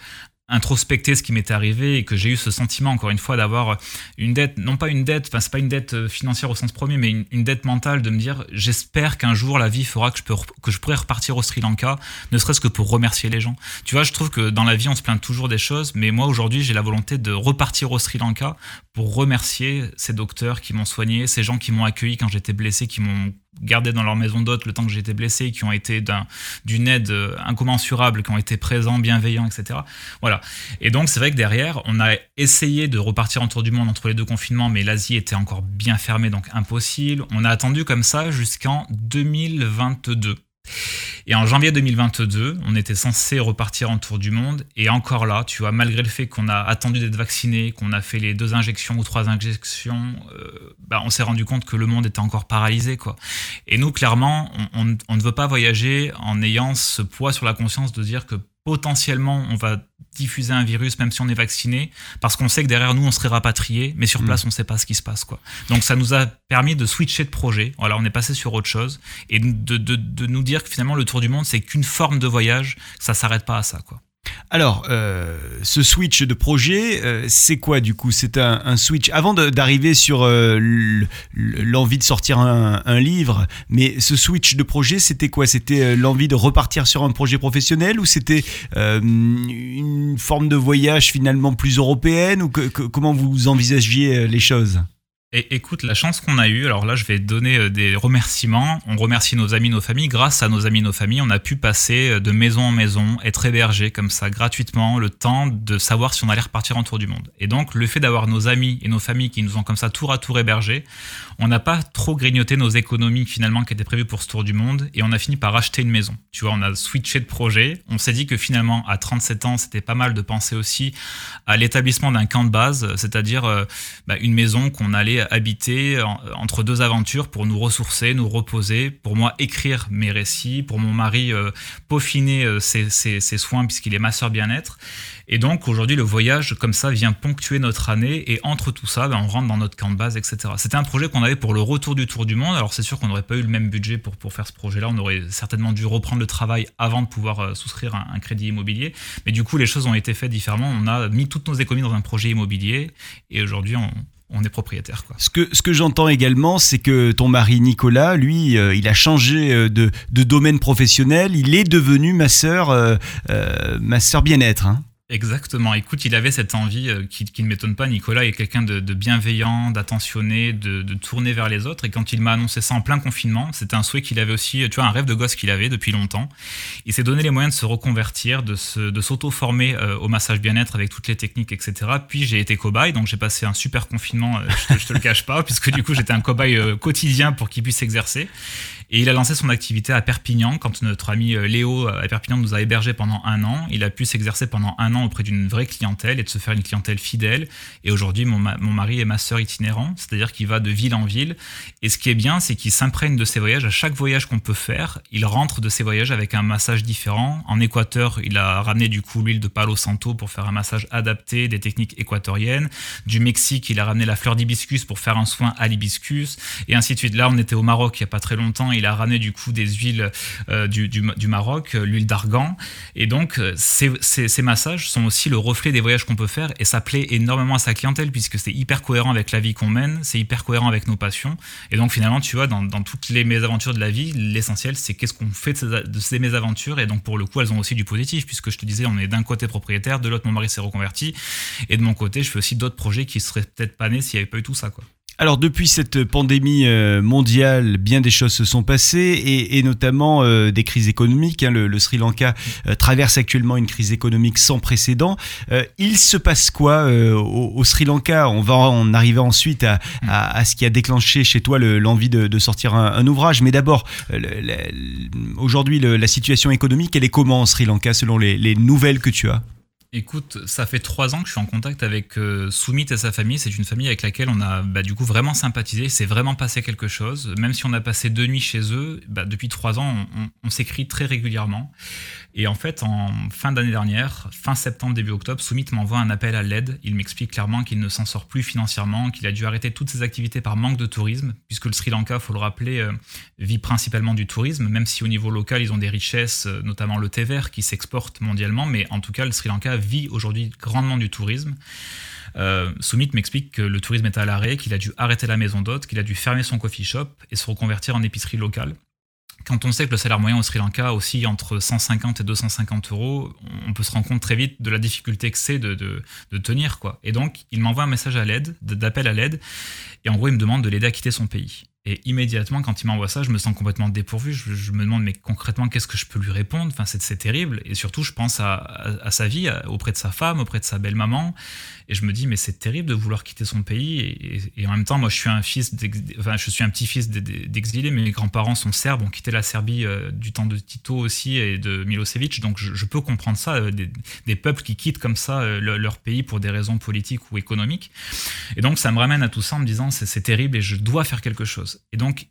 introspecté ce qui m'était arrivé et que j'ai eu ce sentiment encore une fois d'avoir une dette, non pas une dette, enfin c'est pas une dette euh, financière au sens premier, mais une, dette mentale de me dire j'espère qu'un jour la vie fera que je peux que je pourrai repartir au Sri Lanka, ne serait-ce que pour remercier les gens. Tu vois, je trouve que dans la vie on se plaint toujours des choses, mais moi aujourd'hui j'ai la volonté de repartir au Sri Lanka pour remercier ces docteurs qui m'ont soigné, ces gens qui m'ont accueilli quand j'étais blessé, qui m'ont gardé dans leur maison d'hôte le temps que j'étais blessé, qui ont été d'une un, aide euh, incommensurable, qui ont été présents, bienveillants, etc. Voilà. Et donc, c'est vrai que derrière, on a essayé de repartir en du monde entre les deux confinements, mais l'Asie était encore bien fermée, donc impossible. On a attendu comme ça jusqu'en 2022. Et en janvier 2022, on était censé repartir en tour du monde. Et encore là, tu vois, malgré le fait qu'on a attendu d'être vacciné, qu'on a fait les deux injections ou trois injections, euh, bah, on s'est rendu compte que le monde était encore paralysé. quoi. Et nous, clairement, on, ne veut pas voyager en ayant ce poids sur la conscience de dire que potentiellement on va diffuser un virus même si on est vacciné parce qu'on sait que derrière nous on serait rapatrié mais sur place mmh. on sait pas ce qui se passe quoi. Donc ça nous a permis de switcher de projet. Voilà on est passé sur autre chose. Et de, de, de nous dire que finalement le tour du monde c'est qu'une forme de voyage ça s'arrête pas à ça quoi alors, euh, ce switch de projet, euh, c'est quoi du coup? C'est un, switch. Avant d'arriver sur euh, l'envie de sortir un, livre, mais ce switch de projet, c'était quoi? C'était l'envie de repartir sur un projet professionnel ou c'était une forme de voyage finalement plus européenne ou comment vous envisagiez les choses? Et écoute, la chance qu'on a eue, alors là je vais donner euh, des remerciements, on remercie nos amis, nos familles, grâce à nos amis, nos familles, on a pu passer euh, de maison en maison, être hébergé comme ça gratuitement, le temps de savoir si on allait repartir en tour du monde. Et donc le fait d'avoir nos amis et nos familles qui nous ont comme ça tour à tour hébergés, on n'a pas trop grignoté nos économies finalement qui étaient prévues pour ce tour du monde et on a fini par acheter une maison. Tu vois, on a switché de projet, on s'est dit que finalement à 37 ans c'était pas mal de penser aussi à l'établissement d'un camp de base, c'est-à-dire euh, bah, une maison qu'on allait habiter entre deux aventures pour nous ressourcer, nous reposer, pour moi écrire mes récits, pour mon mari euh, peaufiner euh, ses, soins puisqu'il est masseur bien-être. Et donc aujourd'hui le voyage comme ça vient ponctuer notre année et entre tout ça, ben, on rentre dans notre camp de base, etc. C'était un projet qu'on avait pour le retour du tour du monde. Alors c'est sûr qu'on n'aurait pas eu le même budget pour, pour faire ce projet-là. On aurait certainement dû reprendre le travail avant de pouvoir euh, souscrire un, un crédit immobilier. Mais du coup les choses ont été faites différemment. On a mis toutes nos économies dans un projet immobilier et aujourd'hui on on est propriétaire. Quoi. Ce que, ce que j'entends également, c'est que ton mari Nicolas, lui, euh, il a changé euh, de, de, domaine professionnel. Il est devenu ma sœur, euh, ma sœur bien-être. Hein. Exactement. Écoute, il avait cette envie euh, qui, ne m'étonne pas. Nicolas est quelqu'un de, bienveillant, d'attentionné, de, tourner vers les autres. Et quand il m'a annoncé ça en plein confinement, c'était un souhait qu'il avait aussi, tu vois, un rêve de gosse qu'il avait depuis longtemps. Il s'est donné les moyens de se reconvertir, de, s'auto-former euh, au massage bien-être avec toutes les techniques, etc. Puis j'ai été cobaye, donc j'ai passé un super confinement, euh, je, te, te le cache pas, puisque du coup j'étais un cobaye quotidien pour qu'il puisse exercer. Et il a lancé son activité à Perpignan quand notre ami euh, Léo euh, à Perpignan nous a hébergés pendant un an. Il a pu s'exercer pendant un an auprès d'une vraie clientèle et de se faire une clientèle fidèle. Et aujourd'hui, mon, mari est ma sœur itinérant, c'est-à-dire qu'il va de ville en ville. Et ce qui est bien, c'est qu'il s'imprègne de ses voyages. À chaque voyage qu'on peut faire, il rentre de ses voyages avec un massage différent. En Équateur, il a ramené du coup l'huile de Palo Santo pour faire un massage adapté, des techniques équatoriennes. Du Mexique, il a ramené la fleur d'hibiscus pour faire un soin à l'hibiscus. Et ainsi de suite. Là, on était au Maroc il n'y a pas très longtemps il a ramené du coup des huiles euh, du, Maroc, euh, l'huile d'argan. Et donc, euh, ces, massages sont aussi le reflet des voyages qu'on peut faire et ça plaît énormément à sa clientèle puisque c'est hyper cohérent avec la vie qu'on mène, c'est hyper cohérent avec nos passions. Et donc, finalement, tu vois, dans, dans toutes les mésaventures de la vie, l'essentiel, c'est qu'est-ce qu'on fait de ces, de ces mésaventures. Et donc, pour le coup, elles ont aussi du positif puisque je te disais, on est d'un côté propriétaire, de l'autre, mon mari s'est reconverti. Et de mon côté, je fais aussi d'autres projets qui seraient peut-être pas nés s'il n'y avait pas eu tout ça, quoi. Alors depuis cette pandémie euh, mondiale, bien des choses se sont passées et, notamment euh, des crises économiques. Hein. Le, Sri Lanka euh, traverse actuellement une crise économique sans précédent. il se passe quoi au, Sri Lanka? On va en arriver ensuite à, ce qui a déclenché chez toi l'envie de, sortir un, ouvrage. Mais d'abord, aujourd'hui, la situation économique, elle est comment au Sri Lanka selon les nouvelles que tu as? Écoute, ça fait trois ans que je suis en contact avec euh, Soumit et sa famille. C'est une famille avec laquelle on a bah, du coup vraiment sympathisé. C'est vraiment passé quelque chose. Même si on a passé deux nuits chez eux, bah, depuis trois ans, on s'écrit très régulièrement. Et en fait, en fin d'année dernière, fin septembre, début octobre, Soumit m'envoie un appel à l'aide. Il m'explique clairement qu'il ne s'en sort plus financièrement, qu'il a dû arrêter toutes ses activités par manque de tourisme, puisque le Sri Lanka, faut le rappeler, euh, vit principalement du tourisme, même si au niveau local, ils ont des richesses, euh, notamment le thé vert qui s'exporte mondialement, mais en tout cas, le Sri Lanka vit aujourd'hui grandement du tourisme. Euh, Soumit m'explique que le tourisme est à l'arrêt, qu'il a dû arrêter la maison d'hôte, qu'il a dû fermer son coffee shop et se reconvertir en épicerie locale quand on sait que le salaire moyen au Sri Lanka aussi entre 150 et 250 euros, on peut se rendre compte très vite de la difficulté que c'est de, de, tenir. quoi. Et donc, il m'envoie un message à l'aide, d'appel à l'aide, et en gros, il me demande de l'aider à quitter son pays. Et immédiatement, quand il m'envoie ça, je me sens complètement dépourvu. Je, me demande, mais concrètement, qu'est-ce que je peux lui répondre? Enfin, c'est terrible. Et surtout, je pense à, sa vie, auprès de sa femme, auprès de sa belle-maman. Et je me dis, mais c'est terrible de vouloir quitter son pays. Et, en même temps, moi, je suis un fils, enfin, je suis un petit-fils d'exilés. Mes grands-parents sont serbes, ont quitté la Serbie euh, du temps de Tito aussi et de Milosevic. Donc, je, peux comprendre ça, euh, des, peuples qui quittent comme ça euh, leur pays pour des raisons politiques ou économiques. Et donc, ça me ramène à tout ça en me disant, c'est terrible et je dois faire quelque chose. Et donc,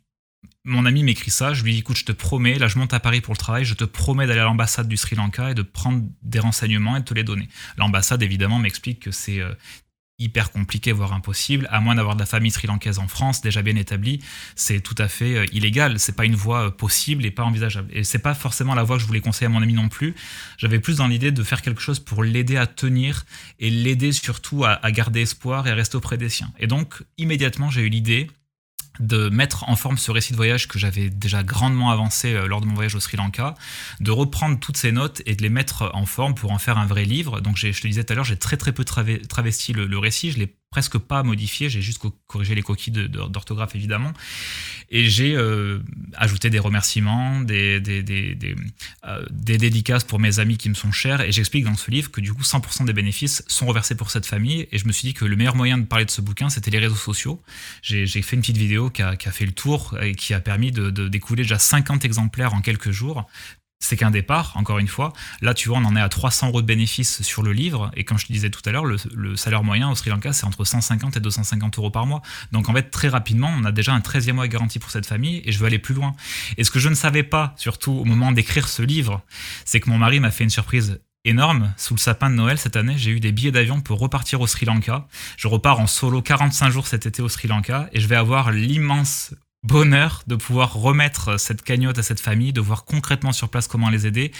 mon ami m'écrit ça, je lui dis écoute, je te promets, là je monte à Paris pour le travail, je te promets d'aller à l'ambassade du Sri Lanka et de prendre des renseignements et de te les donner. L'ambassade évidemment m'explique que c'est euh, hyper compliqué, voire impossible, à moins d'avoir de la famille sri-lankaise en France déjà bien établie, c'est tout à fait euh, illégal, c'est pas une voie euh, possible et pas envisageable. Et c'est pas forcément la voie que je voulais conseiller à mon ami non plus. J'avais plus dans l'idée de faire quelque chose pour l'aider à tenir et l'aider surtout à, à garder espoir et à rester auprès des siens. Et donc immédiatement j'ai eu l'idée de mettre en forme ce récit de voyage que j'avais déjà grandement avancé euh, lors de mon voyage au Sri Lanka, de reprendre toutes ces notes et de les mettre en forme pour en faire un vrai livre. Donc je te disais tout à l'heure, j'ai très très peu travesti le, le récit, je l'ai presque pas modifié, j'ai juste corrigé les coquilles d'orthographe évidemment, et j'ai euh, ajouté des remerciements, euh, des, dédicaces pour mes amis qui me sont chers, et j'explique dans ce livre que du coup 100% des bénéfices sont reversés pour cette famille, et je me suis dit que le meilleur moyen de parler de ce bouquin, c'était les réseaux sociaux. J'ai fait une petite vidéo qui a, qui a, fait le tour et qui a permis de, de découler déjà 50 exemplaires en quelques jours, c'est qu'un départ, encore une fois. Là, tu vois, on en est à 300 euros de bénéfices sur le livre. Et comme je te disais tout à l'heure, le, salaire moyen au Sri Lanka, c'est entre 150 et 250 euros par mois. Donc, en fait, très rapidement, on a déjà un 13e mois garanti pour cette famille et je veux aller plus loin. Et ce que je ne savais pas, surtout au moment d'écrire ce livre, c'est que mon mari m'a fait une surprise énorme. Sous le sapin de Noël cette année, j'ai eu des billets d'avion pour repartir au Sri Lanka. Je repars en solo 45 jours cet été au Sri Lanka et je vais avoir l'immense bonheur de pouvoir remettre cette cagnotte à cette famille, de voir concrètement sur place comment les aider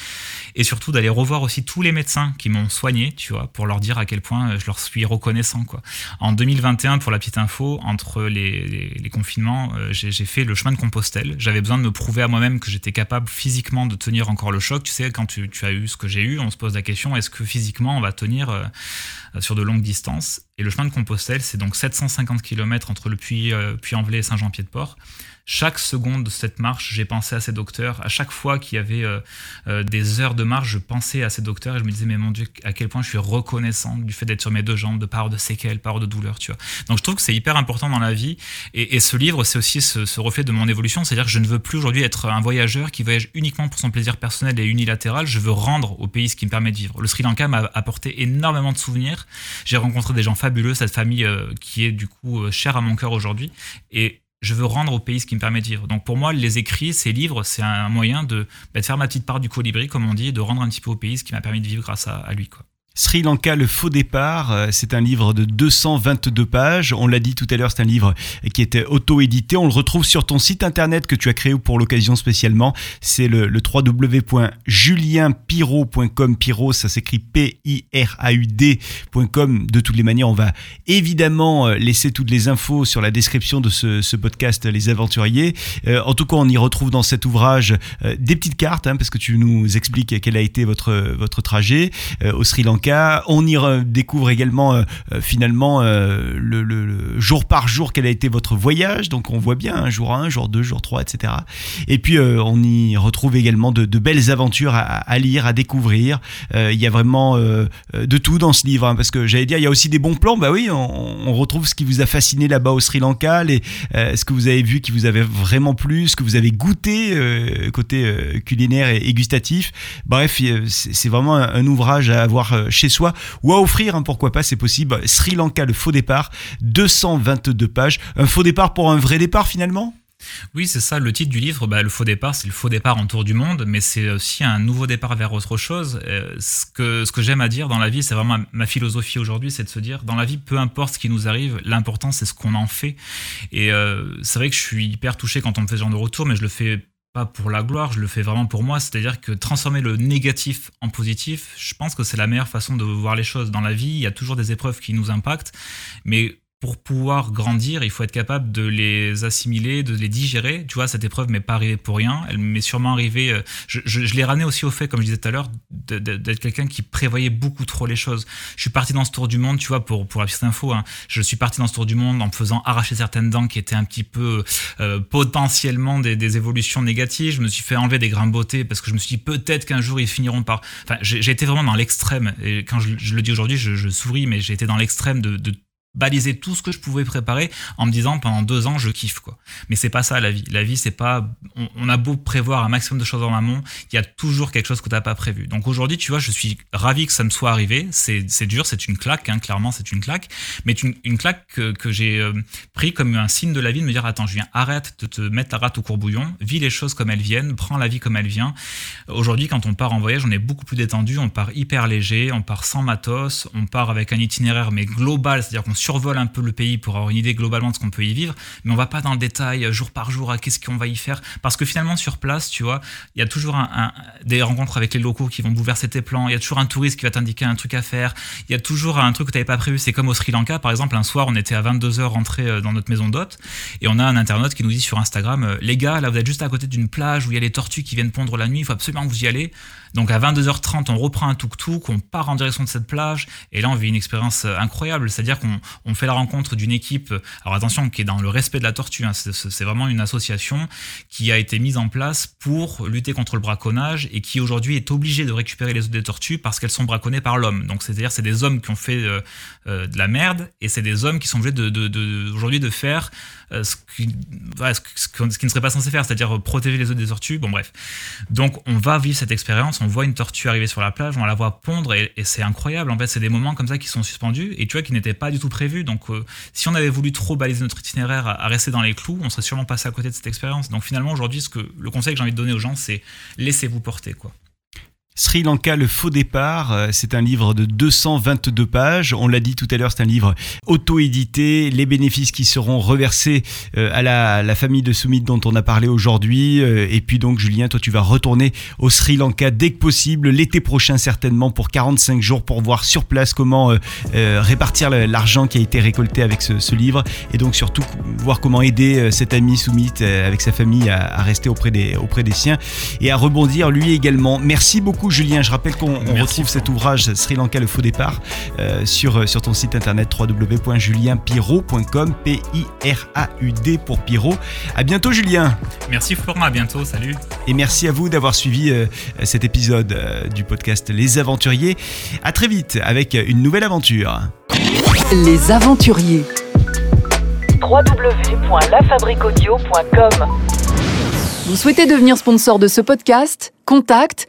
et surtout d'aller revoir aussi tous les médecins qui m'ont soigné, tu vois, pour leur dire à quel point je leur suis reconnaissant, quoi. En 2021, pour la petite info, entre les, confinements, euh, j'ai fait le chemin de Compostelle. J'avais besoin de me prouver à moi-même que j'étais capable physiquement de tenir encore le choc. Tu sais, quand tu, as eu ce que j'ai eu, on se pose la question, est-ce que physiquement on va tenir euh, sur de longues distances? Et le chemin de Compostelle, c'est donc 750 km entre le Puy, euh, Puy-en-Velay et Saint-Jean-Pied-de-Port chaque seconde de cette marche, j'ai pensé à ces docteurs. À chaque fois qu'il y avait euh, euh, des heures de marche, je pensais à ces docteurs et je me disais, mais mon Dieu, à quel point je suis reconnaissant du fait d'être sur mes deux jambes, de par de séquelles, par de douleurs, tu vois. Donc je trouve que c'est hyper important dans la vie. Et, ce livre, c'est aussi ce, reflet de mon évolution. C'est-à-dire que je ne veux plus aujourd'hui être un voyageur qui voyage uniquement pour son plaisir personnel et unilatéral. Je veux rendre au pays ce qui me permet de vivre. Le Sri Lanka m'a apporté énormément de souvenirs. J'ai rencontré des gens fabuleux, cette famille euh, qui est du coup chère à mon cœur aujourd'hui. Et je veux rendre au pays ce qui me permet de vivre. Donc pour moi, les écrits, ces livres, c'est un moyen de, bah, de, faire ma petite part du colibri, comme on dit, et de rendre un petit peu au pays ce qui m'a permis de vivre grâce à, à lui. Quoi. Sri Lanka, le faux départ, euh, c'est un livre de 222 pages. On l'a dit tout à l'heure, c'est un livre qui était auto-édité. On le retrouve sur ton site internet que tu as créé pour l'occasion spécialement. C'est le, le www.julienpiro.com. Piro, ça s'écrit P-I-R-A-U-D.com. De toutes les manières, on va évidemment euh, laisser toutes les infos sur la description de ce, podcast Les Aventuriers. Euh, en tout cas, on y retrouve dans cet ouvrage des petites cartes, hein, parce que tu nous expliques quel a été votre, votre trajet au Sri Lanka on y découvre également euh, euh, finalement euh, le, jour par jour quel a été votre voyage. Donc on voit bien un jour 1, jour 2, jour 3, etc. Et puis on y retrouve également de, belles aventures à, lire, à découvrir. Il y a vraiment de tout dans ce livre. Hein, parce que j'allais dire, il y a aussi des bons plans. Bah oui, on, retrouve ce qui vous a fasciné là-bas au Sri Lanka, les, ce que vous avez vu qui vous avait vraiment plu, ce que vous avez goûté côté culinaire et, gustatif. Bref, c'est vraiment un ouvrage à avoir chez soi ou à offrir, hein, pourquoi pas, c'est possible. Sri Lanka, le faux départ, 222 pages. Un faux départ pour un vrai départ finalement? Oui, c'est ça, le titre du livre, bah, le faux départ, c'est le faux départ en tour du monde, mais c'est aussi un nouveau départ vers autre chose. Euh, ce que, ce que j'aime à dire dans la vie, c'est vraiment ma philosophie aujourd'hui, c'est de se dire, dans la vie, peu importe ce qui nous arrive, l'important c'est ce qu'on en fait. Et euh, c'est vrai que je suis hyper touché quand on me fait ce genre de retour, mais je le fais pas pour la gloire, je le fais vraiment pour moi. C'est-à-dire que transformer le négatif en positif, je pense que c'est la meilleure façon de voir les choses. Dans la vie, il y a toujours des épreuves qui nous impactent, mais pour pouvoir grandir, il faut être capable de les assimiler, de les digérer. Tu vois, cette épreuve m'est pas arrivée pour rien. Elle m'est sûrement arrivée. Euh, je, je, je l'ai ramené aussi au fait, comme je disais tout à l'heure, d'être quelqu'un qui prévoyait beaucoup trop les choses. Je suis parti dans ce tour du monde, tu vois, pour, pour la petite info. Hein. Je suis parti dans ce tour du monde en me faisant arracher certaines dents qui étaient un petit peu euh, potentiellement des, des, évolutions négatives. Je me suis fait enlever des grains de beauté parce que je me suis dit peut-être qu'un jour ils finiront par. Enfin, j'ai été vraiment dans l'extrême. Et quand je, je le dis aujourd'hui, je, je souris, mais j'ai été dans l'extrême de, de baliser tout ce que je pouvais préparer en me disant pendant deux ans je kiffe quoi. Mais c'est pas ça la vie. La vie c'est pas on, a beau prévoir un maximum de choses en amont, il y a toujours quelque chose que t'as pas prévu. Donc aujourd'hui tu vois je suis ravi que ça me soit arrivé. C'est c'est dur, c'est une claque hein, clairement c'est une claque, mais une, une claque que, que j'ai euh, pris comme un signe de la vie de me dire attends Julien arrête de te mettre la rate au courbouillon, vis les choses comme elles viennent, prends la vie comme elle vient. Aujourd'hui quand on part en voyage on est beaucoup plus détendu, on part hyper léger, on part sans matos, on part avec un itinéraire mais global, c'est-à-dire qu'on survole un peu le pays pour avoir une idée globalement de ce qu'on peut y vivre, mais on va pas dans le détail euh, jour par jour à qu'est-ce qu'on va y faire, parce que finalement sur place, tu vois, il y a toujours des rencontres avec les locaux qui vont bouleverser tes plans, il y a toujours un touriste qui va t'indiquer un truc à faire, il y a toujours un truc que tu n'avais pas prévu, c'est comme au Sri Lanka, par exemple, un soir on était à 22h rentré euh, dans notre maison d'hôte, et on a un internaute qui nous dit sur Instagram, euh, les gars, là vous êtes juste à côté d'une plage où il y a les tortues qui viennent pondre la nuit, il faut absolument que vous y allez. Donc à 22h30, on reprend un tuk-tuk, on part en direction de cette plage, et là on vit une expérience incroyable, c'est-à-dire qu'on on fait la rencontre d'une équipe, alors attention, qui est dans le respect de la tortue, hein, c'est vraiment une association qui a été mise en place pour lutter contre le braconnage et qui aujourd'hui est obligée de récupérer les œufs des tortues parce qu'elles sont braconnées par l'homme. Donc c'est-à-dire c'est des hommes qui ont fait euh, euh, de la merde et c'est des hommes qui sont obligés de, de, aujourd'hui de faire euh, ce, qui, ce, qui, ne serait pas censé faire, c'est-à-dire protéger les œufs des tortues. Bon bref. Donc on va vivre cette expérience, on voit une tortue arriver sur la plage, on la voit pondre et, c'est incroyable. En fait, c'est des moments comme ça qui sont suspendus et tu vois qui n'étaient pas du tout prévus. Donc si on avait voulu trop baliser notre itinéraire à, rester dans les clous, on serait sûrement passé à côté de cette expérience. Donc finalement, aujourd'hui, ce que le conseil que j'ai envie de donner aux gens, c'est laissez-vous porter, quoi. Sri Lanka, le faux départ. Euh, c'est un livre de 222 pages. On l'a dit tout à l'heure, c'est un livre auto-édité. Les bénéfices qui seront reversés euh, à la, famille de Soumit dont on a parlé aujourd'hui. Euh, et puis donc, Julien, toi, tu vas retourner au Sri Lanka dès que possible, l'été prochain certainement, pour 45 jours, pour voir sur place comment répartir l'argent qui a été récolté avec ce, livre. Et donc surtout voir comment aider cet ami Soumit avec sa famille à, rester auprès des, auprès des siens et à rebondir lui également. Merci beaucoup Julien. Je rappelle qu'on retrouve cet ouvrage Sri Lanka le faux départ euh, sur, euh, sur ton site internet www.julienpiro.com P-I-R-A-U-D pour Piro. À bientôt Julien. Merci Florent, à bientôt, salut. Et merci à vous d'avoir suivi euh, cet épisode du podcast Les Aventuriers. À très vite avec une nouvelle aventure. Les Aventuriers www.lafabriquaudio.com Vous souhaitez devenir sponsor de ce podcast? Contact